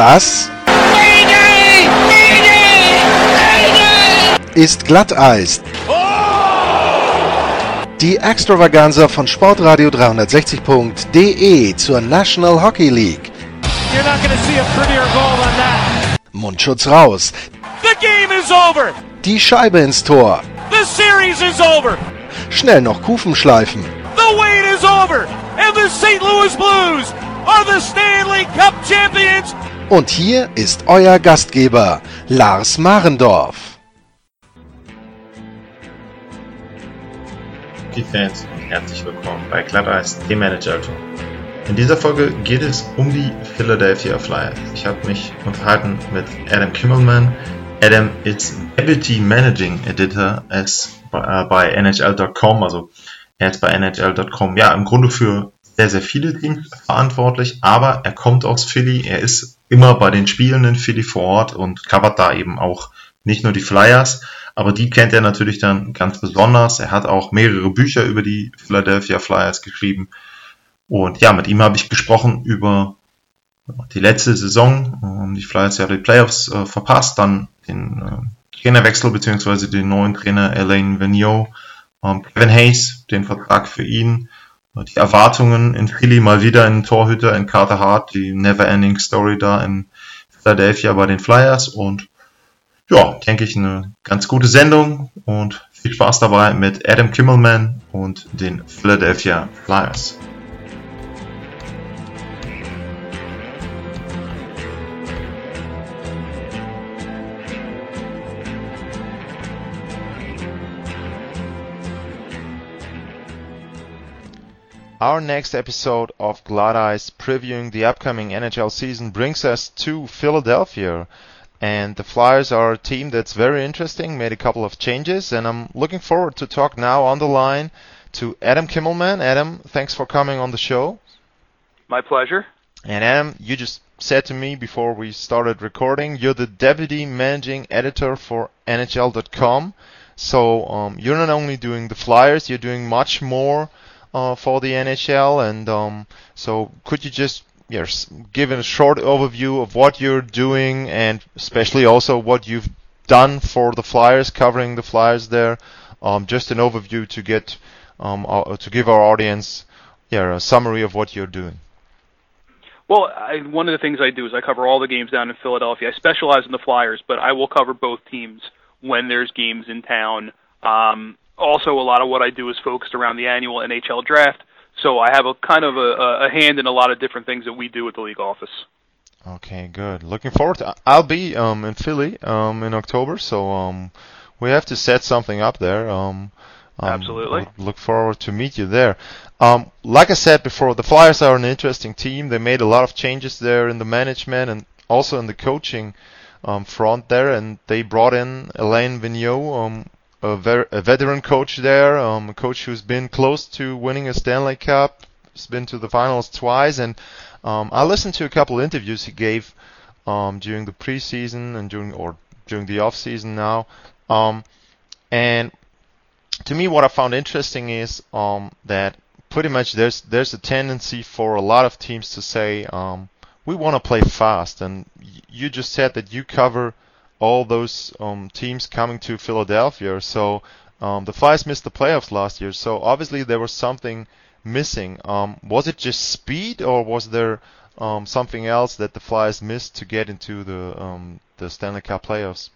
Das ist Glatteis. Die Extravaganza von Sportradio 360.de zur National Hockey League. Mundschutz raus. The game is over. Die Scheibe ins Tor. The series is over. Schnell noch Kufen schleifen. The wait is over. And the St. Louis Blues are the Stanley Cup champions. Und hier ist euer Gastgeber, Lars Marendorf. Hockey-Fans und herzlich willkommen bei Glatteis, dem Manager. In dieser Folge geht es um die Philadelphia Flyers. Ich habe mich unterhalten mit Adam Kimmelman. Adam ist Deputy Managing Editor as, äh, bei NHL.com, also er ist bei NHL.com, ja, im Grunde für sehr, sehr viele Teams verantwortlich, aber er kommt aus Philly, er ist immer bei den Spielen in Philly vor Ort und covert da eben auch nicht nur die Flyers, aber die kennt er natürlich dann ganz besonders. Er hat auch mehrere Bücher über die Philadelphia Flyers geschrieben. Und ja, mit ihm habe ich gesprochen über die letzte Saison. Die Flyers ja die Playoffs äh, verpasst, dann den äh, Trainerwechsel beziehungsweise den neuen Trainer Elaine Vigneault, ähm, Kevin Hayes, den Vertrag für ihn, die Erwartungen in Philly mal wieder in Torhüter in Carter Hart, die Never-Ending Story da in Philadelphia bei den Flyers und ja, denke ich, eine ganz gute Sendung und viel Spaß dabei mit Adam Kimmelman und den Philadelphia Flyers. Our next episode of Glatteis previewing the upcoming NHL season brings us to Philadelphia. And the Flyers are a team that's very interesting, made a couple of changes, and I'm looking forward to talk now on the line to Adam Kimmelman. Adam, thanks for coming on the show. My pleasure. And Adam, you just said to me before we started recording, you're the deputy managing editor for NHL.com. So um, you're not only doing the Flyers, you're doing much more uh, for the NHL. And um, so could you just yes, give a short overview of what you're doing and especially also what you've done for the Flyers, covering the Flyers there. Um, just an overview to get um, uh, to give our audience yeah, a summary of what you're doing. Well, I, one of the things I do is I cover all the games down in Philadelphia. I specialize in the Flyers, but I will cover both teams when there's games in town. Um, also, a lot of what I do is focused around the annual NHL draft so I have a kind of a, a hand in a lot of different things that we do at the league office. Okay, good. Looking forward to. I'll be um, in Philly um, in October, so um, we have to set something up there. Um, um, Absolutely. Look forward to meet you there. Um, like I said before, the Flyers are an interesting team. They made a lot of changes there in the management and also in the coaching um, front there, and they brought in Alain Vigneault, um, a, ver- a veteran coach there, um, a coach who's been close to winning a Stanley Cup, has been to the finals twice, and um, I listened to a couple interviews he gave um, during the preseason and during or during the off season now, um, and to me, what I found interesting is um, that pretty much there's there's a tendency for a lot of teams to say um, we want to play fast, and you just said that you cover all those um, teams coming to Philadelphia. So um, the Flyers missed the playoffs last year. So obviously there was something missing. Um, was it just speed, or was there um, something else that the Flyers missed to get into the um, the Stanley Cup playoffs?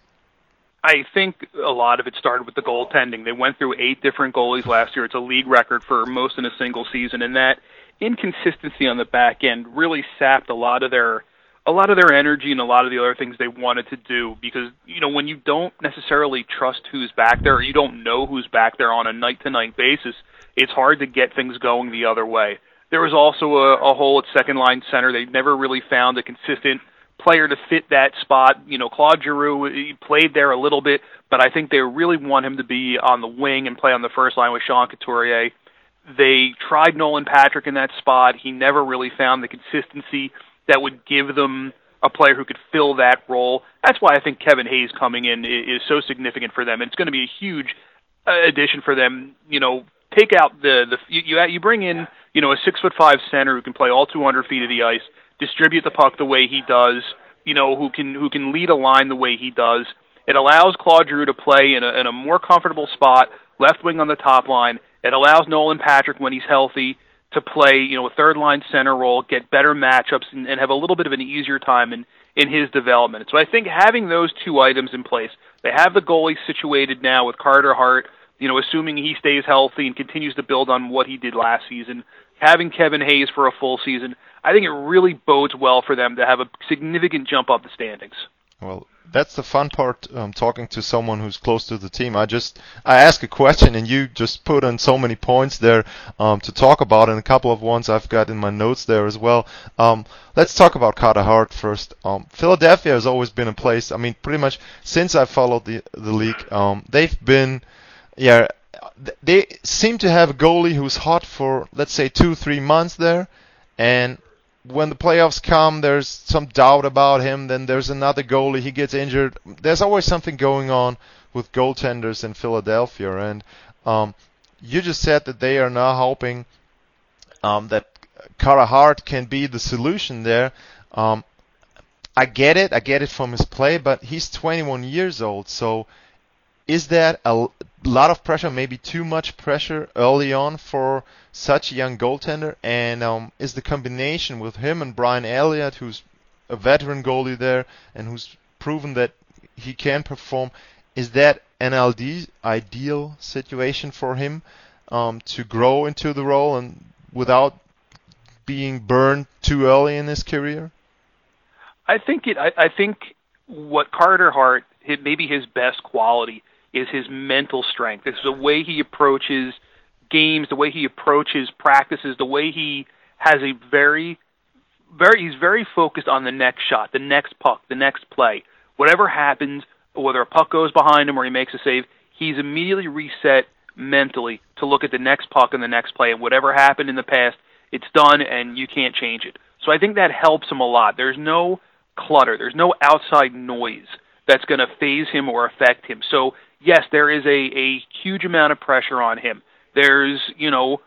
I think a lot of it started with the goaltending. They went through eight different goalies last year. It's a league record for most in a single season, and that inconsistency on the back end really sapped a lot of their a lot of their energy and a lot of the other things they wanted to do because you know when you don't necessarily trust who's back there or you don't know who's back there on a night to night basis it's hard to get things going the other way. There was also a, a hole at second line center. They never really found a consistent player to fit that spot. You know Claude Giroux he played there a little bit but I think they really want him to be on the wing and play on the first line with Sean Couturier. They tried Nolan Patrick in that spot. He never really found the consistency that would give them a player who could fill that role. That's why I think Kevin Hayes coming in is so significant for them. It's going to be a huge uh, addition for them. You know, take out the the you you bring in you know a six foot five center who can play all 200 feet of the ice, distribute the puck the way he does, you know, who can who can lead a line the way he does. It allows Claude Giroux to play in a, in a more comfortable spot, left wing on the top line. It allows Nolan Patrick when he's healthy to play, you know, a third line center role, get better matchups, and, and have a little bit of an easier time in in his development. So I think having those two items in place, they have the goalie situated now with Carter Hart, you know, assuming he stays healthy and continues to build on what he did last season. Having Kevin Hayes for a full season, I think it really bodes well for them to have a significant jump up the standings. Well, that's the fun part um, talking to someone who's close to the team. I just I ask a question and you just put on so many points there um, to talk about, and a couple of ones I've got in my notes there as well. Um, let's talk about Carter Hart first. Um, Philadelphia has always been a place. I mean, pretty much since I followed the the league, um, they've been yeah they seem to have a goalie who's hot for let's say two three months there, and when the playoffs come, there's some doubt about him. Then there's another goalie, he gets injured. There's always something going on with goaltenders in Philadelphia. And um, you just said that they are now hoping um, that Carter Hart can be the solution there. Um, I get it, I get it from his play, but he's 21 years old, so is that a lot of pressure, maybe too much pressure early on for such a young goaltender? And um, is the combination with him and Brian Elliott, who's a veteran goalie there and who's proven that he can perform, is that an ideal situation for him um, to grow into the role and without being burned too early in his career? I think it. I, I think what Carter Hart, maybe his best quality is his mental strength. It's the way he approaches games, the way he approaches practices, the way he has a very very he's very focused on the next shot, the next puck, the next play. Whatever happens, whether a puck goes behind him or he makes a save, he's immediately reset mentally to look at the next puck and the next play and whatever happened in the past, it's done and you can't change it. So I think that helps him a lot. There's no clutter, there's no outside noise that's going to faze him or affect him. So yes, there is a, a huge amount of pressure on him. There's, you know,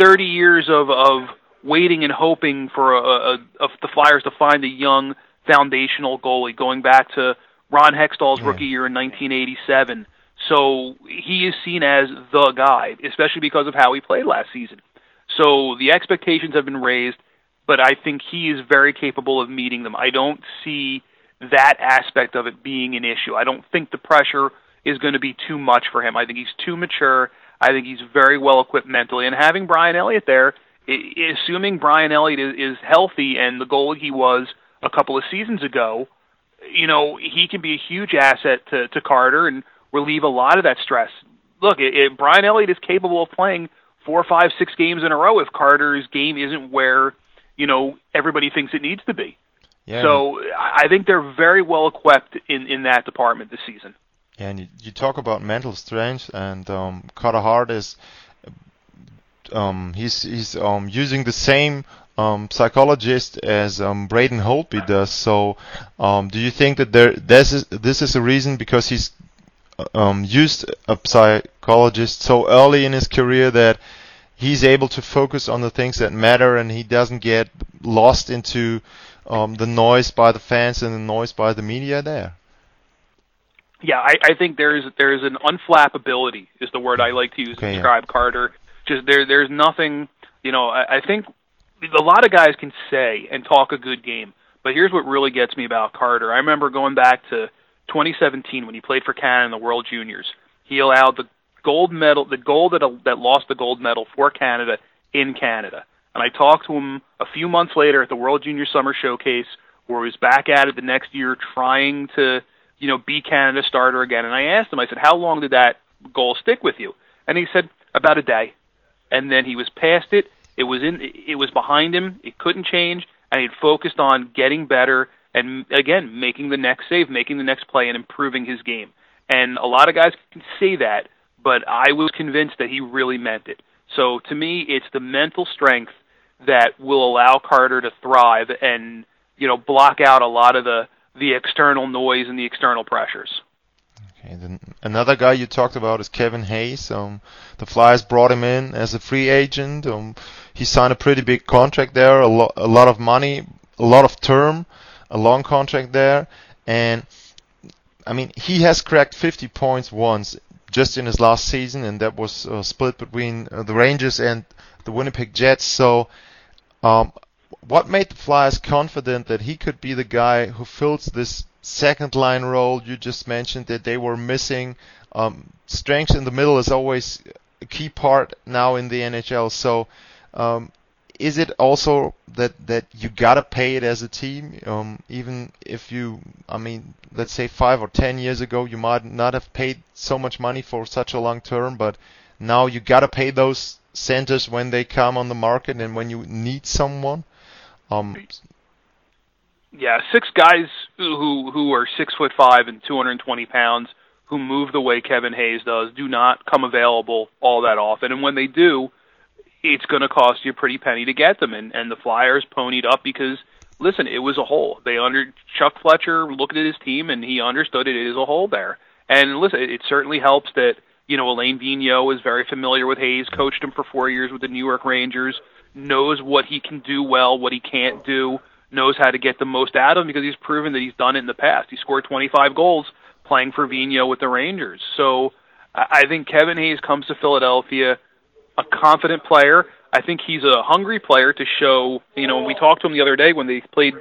30 years of, of waiting and hoping for a, a, a, the Flyers to find a young foundational goalie, going back to Ron Hextall's yeah. rookie year in 1987. So he is seen as the guy, especially because of how he played last season. So the expectations have been raised, but I think he is very capable of meeting them. I don't see that aspect of it being an issue. I don't think the pressure is going to be too much for him. I think he's too mature. I think he's very well equipped mentally. And having Brian Elliott there, assuming Brian Elliott is, healthy and the goalie he was a couple of seasons ago, you know, he can be a huge asset to, to Carter and relieve a lot of that stress. Look, it, it, Brian Elliott is capable of playing four, five, six games in a row if Carter's game isn't where, you know, everybody thinks it needs to be. Yeah. So I think they're very well equipped in, in that department this season. And you, you talk about mental strength, and um, Carter Hart is um, he's he's um, using the same um, psychologist as um, Braden Holtby does. So, um, do you think that there this is this is a reason because he's um, used a psychologist so early in his career that he's able to focus on the things that matter and he doesn't get lost into um, the noise by the fans and the noise by the media there? Yeah, I, I think there's there's an unflappability is the word I like to use okay, to describe yeah. Carter. Just there there's nothing you know, I, I think a lot of guys can say and talk a good game, but here's what really gets me about Carter. I remember going back to 2017 when he played for Canada in the World Juniors. He allowed the gold medal, the gold that that lost the gold medal for Canada in Canada. And I talked to him a few months later at the World Junior Summer Showcase, where he was back at it the next year, trying to you know, be Canada starter again. And I asked him, I said, how long did that goal stick with you? And he said, about a day. And then he was past it. It was in, it was behind him. It couldn't change, and he'd focused on getting better and again making the next save, making the next play, and improving his game. And a lot of guys can say that, but I was convinced that he really meant it. So to me, it's the mental strength that will allow Carter to thrive and you know block out a lot of the the external noise and the external pressures. Okay, then another guy you talked about is Kevin Hayes. Um, the Flyers brought him in as a free agent. Um, he signed a pretty big contract there, a, lo- a lot of money, a lot of term. a long contract there, and I mean he has cracked 50 points once just in his last season, and that was uh, split between uh, the Rangers and the Winnipeg Jets. So, um, what made the Flyers confident that he could be the guy who fills this second line role you just mentioned that they were missing? Um, strength in the middle is always a key part now in the NHL. So, um, is it also that that you gotta pay it as a team, um, even if you, I mean, let's say five or ten years ago you might not have paid so much money for such a long term, but now you gotta pay those centers when they come on the market and when you need someone. Um, yeah, six guys who who are six foot five and 220 pounds who move the way Kevin Hayes does do not come available all that often, and when they do, it's going to cost you a pretty penny to get them. And and the Flyers ponied up because listen, it was a hole. They under Chuck Fletcher looked at his team and he understood it is a hole there. And listen, it certainly helps that you know Alain Vigneault is very familiar with Hayes, coached him for four years with the New York Rangers, knows what he can do well, what he can't do, knows how to get the most out of him because he's proven that he's done it in the past. He scored 25 goals playing for Vigneault with the Rangers. So I think Kevin Hayes comes to Philadelphia a confident player. I think he's a hungry player to show. You know, we talked to him the other day when they played.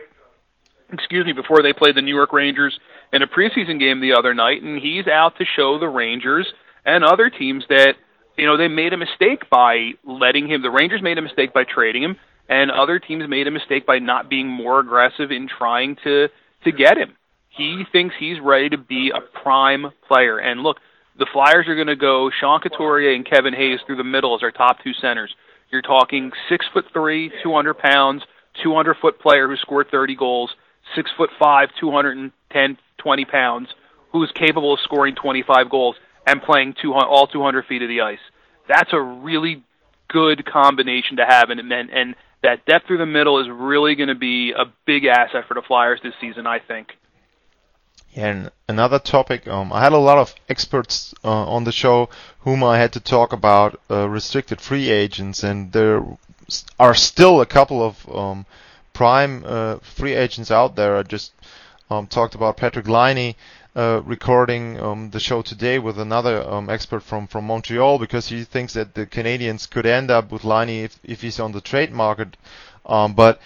Excuse me, before they played the New York Rangers in a preseason game the other night, and he's out to show the Rangers and other teams that you know they made a mistake by letting him. The Rangers made a mistake by trading him, and other teams made a mistake by not being more aggressive in trying to to get him. He thinks he's ready to be a prime player. And look, the Flyers are going to go Sean Couturier and Kevin Hayes through the middle as our top two centers. You're talking six foot three, 200 pounds, 200 foot player who scored 30 goals, six foot five, 210, 20 pounds, who's capable of scoring 25 goals and playing 200, all 200 feet of the ice. That's a really good combination to have, and and, and that depth through the middle is really going to be a big asset for the Flyers this season, I think. And another topic, um, I had a lot of experts uh, on the show whom I had to talk about uh, restricted free agents, and there are still a couple of um, prime uh, free agents out there. I just um, talked about Patrik Laine uh, recording um, the show today with another um, expert from, from Montreal because he thinks that the Canadiens could end up with Laine if, if he's on the trade market. Um, but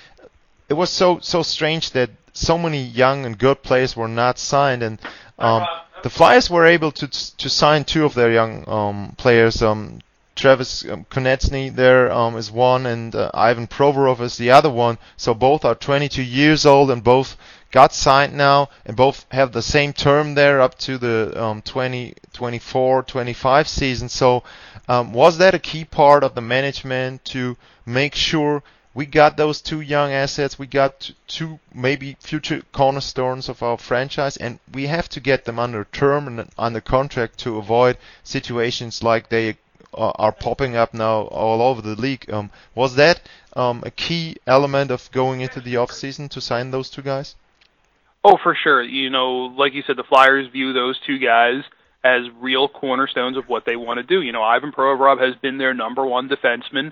it was so so strange that so many young and good players were not signed, and um, the Flyers were able to to sign two of their young um, players. Um, Travis um, Konecny there um, is one, and uh, Ivan Provorov is the other one. So both are 22 years old, and both got signed now, and both have the same term there up to the um, 20, 24, 25 season. So um, was that a key part of the management to make sure we got those two young assets. We got two maybe future cornerstones of our franchise, and we have to get them under term and under contract to avoid situations like they uh, are popping up now all over the league. Um, was that um, a key element of going into the off season to sign those two guys? Oh, for sure. You know, like you said, the Flyers view those two guys as real cornerstones of what they want to do. You know, Ivan Provorov has been their number one defenseman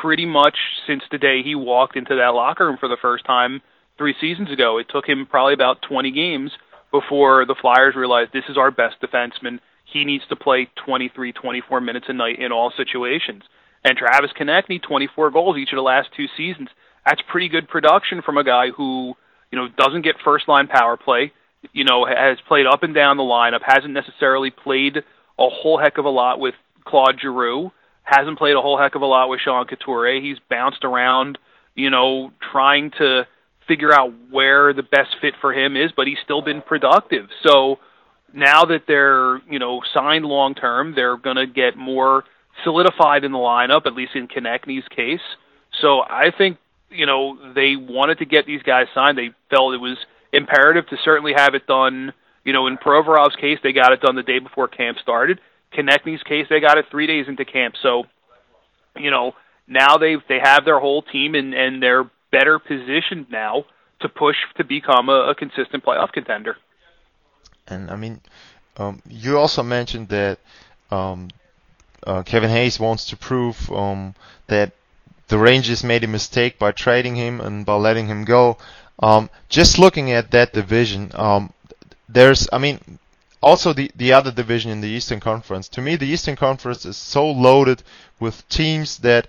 pretty much since the day he walked into that locker room for the first time three seasons ago. It took him probably about 20 games before the Flyers realized this is our best defenseman. He needs to play 23, 24 minutes a night in all situations. And Travis Konecny, 24 goals each of the last two seasons. That's pretty good production from a guy who, you know, doesn't get first line power play, you know, has played up and down the lineup, hasn't necessarily played a whole heck of a lot with Claude Giroux hasn't played a whole heck of a lot with Sean Couturier. He's bounced around, you know, trying to figure out where the best fit for him is, but he's still been productive. So now that they're, you know, signed long term, they're going to get more solidified in the lineup, at least in Konecny's case. So I think, you know, they wanted to get these guys signed. They felt it was imperative to certainly have it done. You know, in Provorov's case, they got it done the day before camp started. Konecny's case, they got it three days into camp. So, you know, now they they have their whole team and and they're better positioned now to push to become a, a consistent playoff contender. And I mean, um, you also mentioned that um, uh, Kevin Hayes wants to prove um, that the Rangers made a mistake by trading him and by letting him go. Um, just looking at that division, um, there's, I mean, also the the other division in the Eastern Conference. To me, the Eastern Conference is so loaded with teams that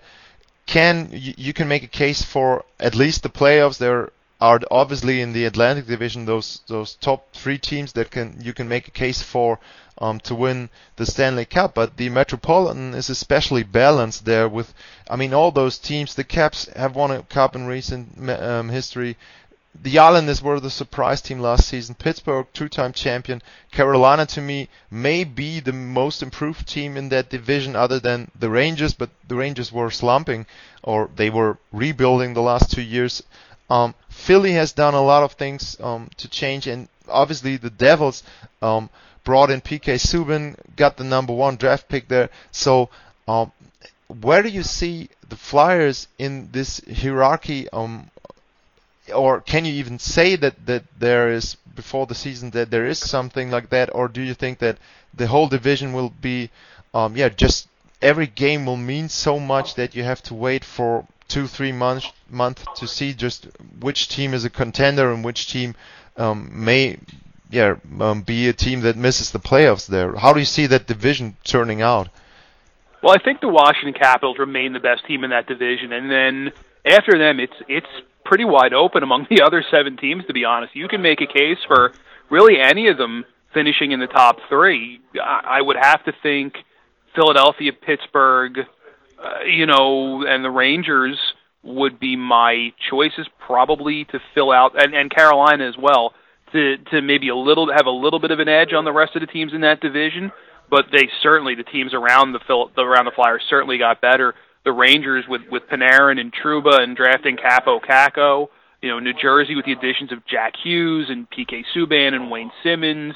can you, you can make a case for at least the playoffs. There are obviously in the Atlantic Division those those top three teams that can you can make a case for um, to win the Stanley Cup. But the Metropolitan is especially balanced there with, I mean, all those teams. The Caps have won a cup in recent um, history. The Islanders were the surprise team last season. Pittsburgh, two-time champion. Carolina, to me, may be the most improved team in that division, other than the Rangers. But the Rangers were slumping, or they were rebuilding the last two years. Um, Philly has done a lot of things um, to change, and obviously the Devils um, brought in PK Subban, got the number one draft pick there. So, um, where do you see the Flyers in this hierarchy? Um, or can you even say that that there is before the season that there is something like that, or do you think that the whole division will be, um, yeah, just every game will mean so much that you have to wait for two, three months month to see just which team is a contender and which team um, may yeah, um, be a team that misses the playoffs there. How do you see that division turning out? Well, I think the Washington Capitals remain the best team in that division, and then after them, it's it's pretty wide open among the other seven teams. To be honest, you can make a case for really any of them finishing in the top three. I, I would have to think Philadelphia, Pittsburgh, uh, you know, and the Rangers would be my choices probably to fill out, and, and Carolina as well to to maybe a little have a little bit of an edge on the rest of the teams in that division. But they certainly the teams around the around the Flyers certainly got better. The Rangers with with Panarin and Trouba and drafting Kaapo Kakko. You know, New Jersey with the additions of Jack Hughes and PK Subban and Wayne Simmonds.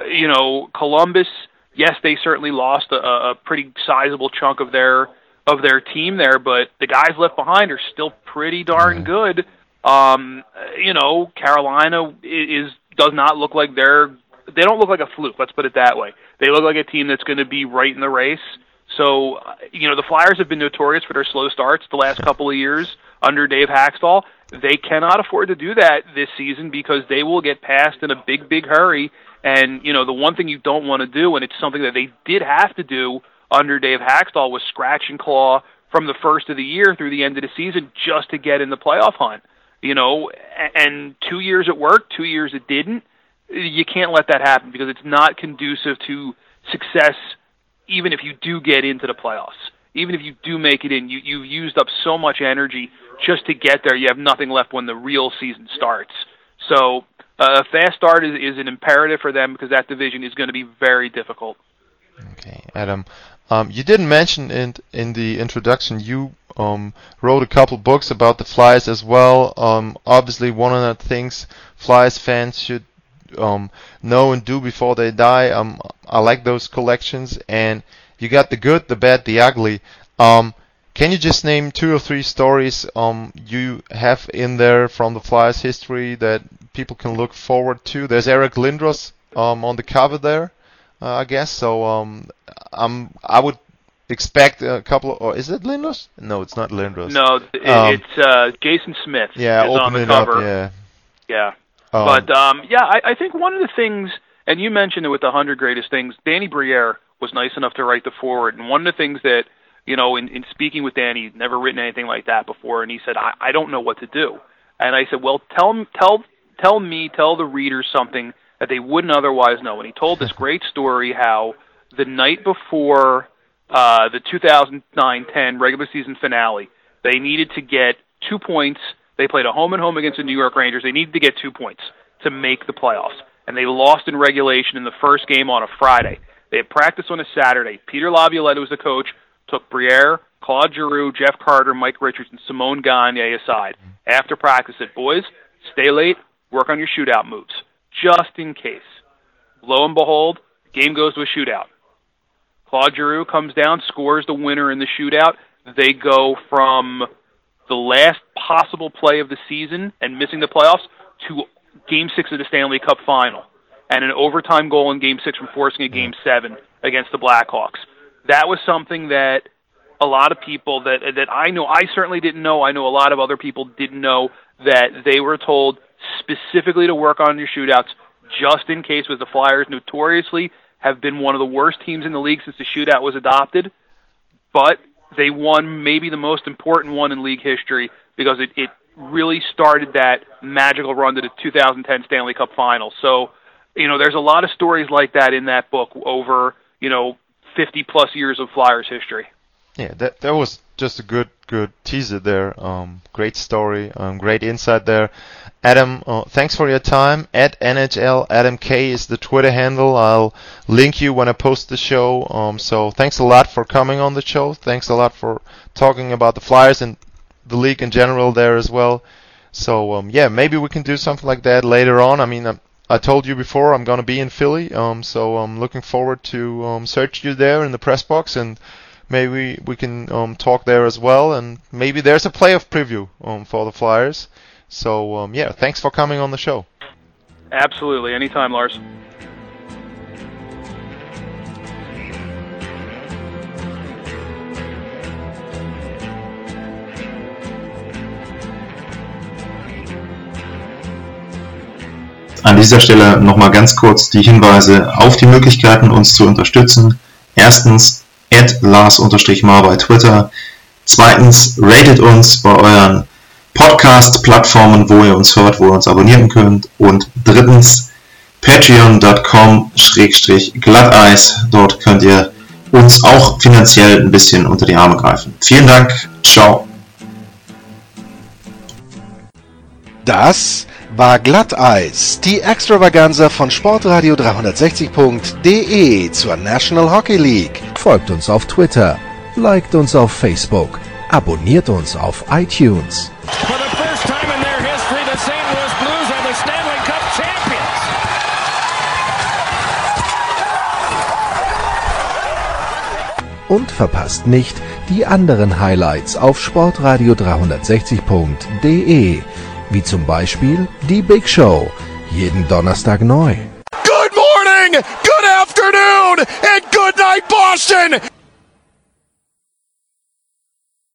Uh, you know, Columbus. Yes, they certainly lost a, a pretty sizable chunk of their of their team there, but the guys left behind are still pretty darn good. Um, you know, Carolina is does not look like they're they don't look like a fluke. Let's put it that way. They look like a team that's going to be right in the race. So, uh, you know, the Flyers have been notorious for their slow starts the last couple of years under Dave Hakstol. They cannot afford to do that this season because they will get passed in a big, big hurry. And, you know, the one thing you don't want to do, and it's something that they did have to do under Dave Hakstol, was scratch and claw from the first of the year through the end of the season just to get in the playoff hunt you know, and two years it worked, two years it didn't. You can't let that happen because it's not conducive to success. Even if you do get into the playoffs, even if you do make it in, you you've used up so much energy just to get there. You have nothing left when the real season starts. So uh, a fast start is, is an imperative for them because that division is going to be very difficult. Okay, Adam. Um, you didn't mention in in the introduction you um, wrote a couple books about the Flyers as well. Um, obviously, one of the things Flyers fans should um, know and do before they die. Um, I like those collections, and you got the good, the bad, the ugly. Um, can you just name two or three stories you have in there from the Flyers history that people can look forward to? There's Eric Lindros on the cover there, uh, I guess. So um, I'm I would expect a couple of, or is it Lindros? No, it's not Lindros. No, it, um, it's uh, Jason Smith. Yeah, open on the it cover. up. Yeah. Yeah. Um, but um, yeah, I, I think one of the things, and you mentioned it with the hundred greatest things. Danny Briere was nice enough to write the foreword, and one of the things that you know, in, in speaking with Danny, he'd never written anything like that before, and he said, I, I don't know what to do. And I said, well, tell tell tell me, tell the readers something that they wouldn't otherwise know. And he told this great story how the night before uh, the 2009-10 regular season finale. They needed to get two points. They played a home and home against the New York Rangers. They needed to get two points to make the playoffs, and they lost in regulation in the first game on a Friday. They had practice on a Saturday. Peter Laviolette was the coach. Took Briere, Claude Giroux, Jeff Carter, Mike Richards, and Simon Gagne aside after practice. Said, "Boys, stay late. Work on your shootout moves, just in case." Lo and behold, game goes to a shootout. Claude Giroux comes down, scores the winner in the shootout. They go from the last possible play of the season and missing the playoffs to Game Six of the Stanley Cup Final, and an overtime goal in Game Six from forcing a Game mm-hmm. Seven against the Blackhawks. That was something that a lot of people that that I know I certainly didn't know. I know a lot of other people didn't know that they were told specifically to work on your shootouts, just in case, with the Flyers notoriously have been one of the worst teams in the league since the shootout was adopted. But they won maybe the most important one in league history because it, it really started that magical run to the 2010 Stanley Cup Final. So, you know, there's a lot of stories like that in that book over, you know, 50 plus years of Flyers history. Yeah, that that was just a good good teaser there. Um, great story, um, great insight there. Adam, uh, thanks for your time. At NHL Adam K is the Twitter handle. I'll link you when I post the show. Um, so thanks a lot for coming on the show. Thanks a lot for talking about the Flyers and the league in general there as well. So um, yeah, maybe we can do something like that later on. I mean, I, I told you before I'm gonna be in Philly, um, so I'm looking forward to um, search you there in the press box and maybe we can um, talk there as well. And maybe there's a playoff preview um, for the Flyers. So um, yeah, thanks for coming on the show. Absolutely, anytime, Lars. An dieser Stelle nochmal ganz kurz die Hinweise auf die Möglichkeiten, uns zu unterstützen. Erstens, at Lars-Mar bei Twitter. Zweitens, ratet uns bei euren Podcast-Plattformen, wo ihr uns hört, wo ihr uns abonnieren könnt. Und drittens, patreon.com-glatteis. Dort könnt ihr uns auch finanziell ein bisschen unter die Arme greifen. Vielen Dank. Ciao. Das war Glatteis, die Extravaganza von Sportradio 360.de zur National Hockey League. Folgt uns auf Twitter, liked uns auf Facebook, abonniert uns auf iTunes. For the first time in their history, the St. Louis Blues are the Stanley Cup champions. Und verpasst nicht die anderen Highlights auf Sportradio 360.de, wie zum Beispiel die Big Show, jeden Donnerstag neu. Good morning, good afternoon, and good night, Boston!